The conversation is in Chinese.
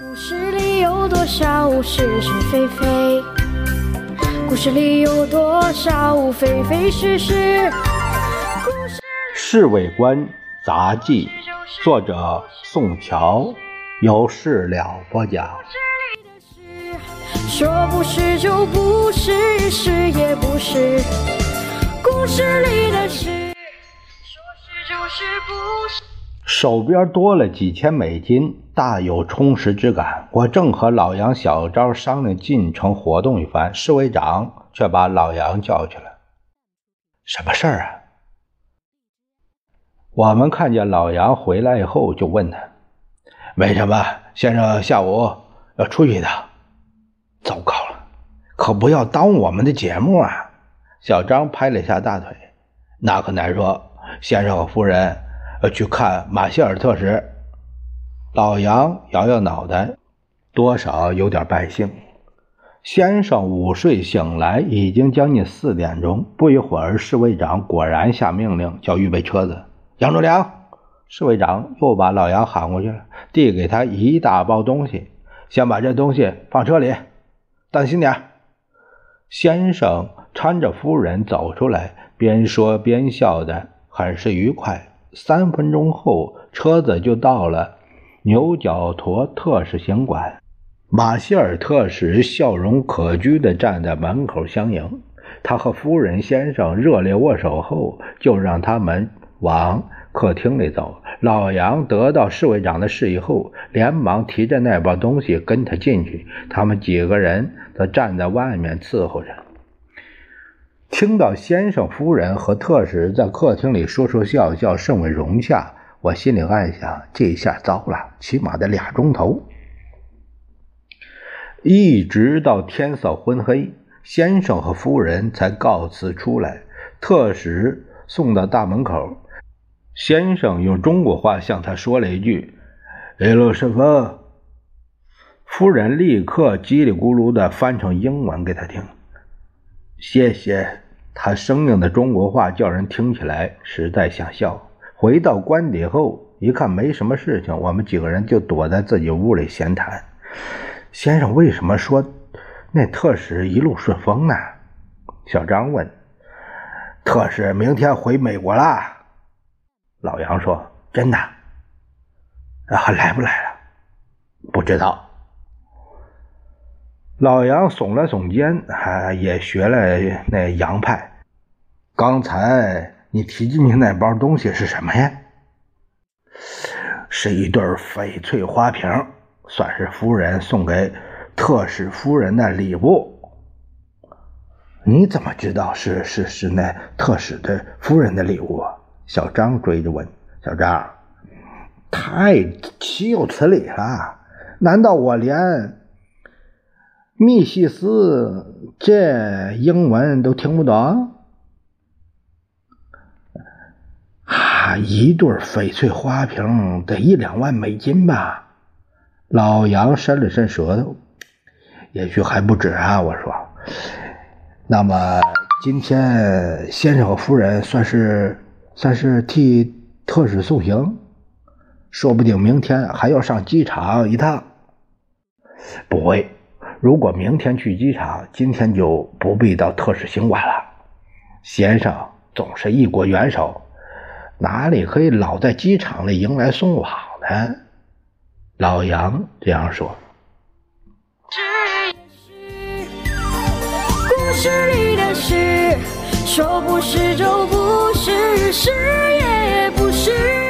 故事里有多少是是非非？故事里有多少非非是是？故事《侍卫官杂记》，作者宋乔，由事了播讲。里的事，说不是就不是，是也不是。故事里的事，说是就是不是。手边多了几千美金，大有充实之感。我正和老杨、小张商量进城活动一番，侍卫长却把老杨叫去了。什么事儿啊？我们看见老杨回来以后，就问他：“没什么先生下午要出去一趟？”糟糕了，可不要耽误我们的节目啊！小张拍了一下大腿：“那可难说，先生和夫人。”要去看马歇尔特时，老杨摇摇脑袋，多少有点败兴。先生午睡醒来，已经将近四点钟。不一会儿，侍卫长果然下命令，叫预备车子。杨忠良，侍卫长又把老杨喊过去了，递给他一大包东西，先把这东西放车里，当心点。先生搀着夫人走出来，边说边笑的，很是愉快。三分钟后，车子就到了牛角驼特使行馆。马歇尔特使笑容可掬地站在门口相迎。他和夫人、先生热烈握手后，就让他们往客厅里走。老杨得到侍卫长的示意后，连忙提着那包东西跟他进去。他们几个人则站在外面伺候着。听到先生、夫人和特使在客厅里说说笑笑，甚为融洽。我心里暗想：这下糟了，起码得俩钟头。一直到天色昏黑，先生和夫人才告辞出来。特使送到大门口，先生用中国话向他说了一句：“哎喽，师傅。”夫人立刻叽里咕噜的翻成英文给他听：“谢谢。”他生硬的中国话叫人听起来实在想笑。回到官邸后，一看没什么事情，我们几个人就躲在自己屋里闲谈。先生为什么说那特使一路顺风呢？小张问。特使明天回美国啦。老杨说：“真的？还来不来了？不知道。”老杨耸了耸肩，还也学了那洋派。刚才你提进去那包东西是什么呀？是一对翡翠花瓶，算是夫人送给特使夫人的礼物。你怎么知道是是是那特使的夫人的礼物？小张追着问。小张，太岂有此理了！难道我连？密西斯，这英文都听不懂啊！一对翡翠花瓶得一两万美金吧？老杨伸了伸舌头，也许还不止啊！我说，那么今天先生和夫人算是算是替特使送行，说不定明天还要上机场一趟。不会。如果明天去机场，今天就不必到特使行馆了。先生总是一国元首，哪里可以老在机场里迎来送往呢？老杨这样说。故事里的事，说不是就不是，是。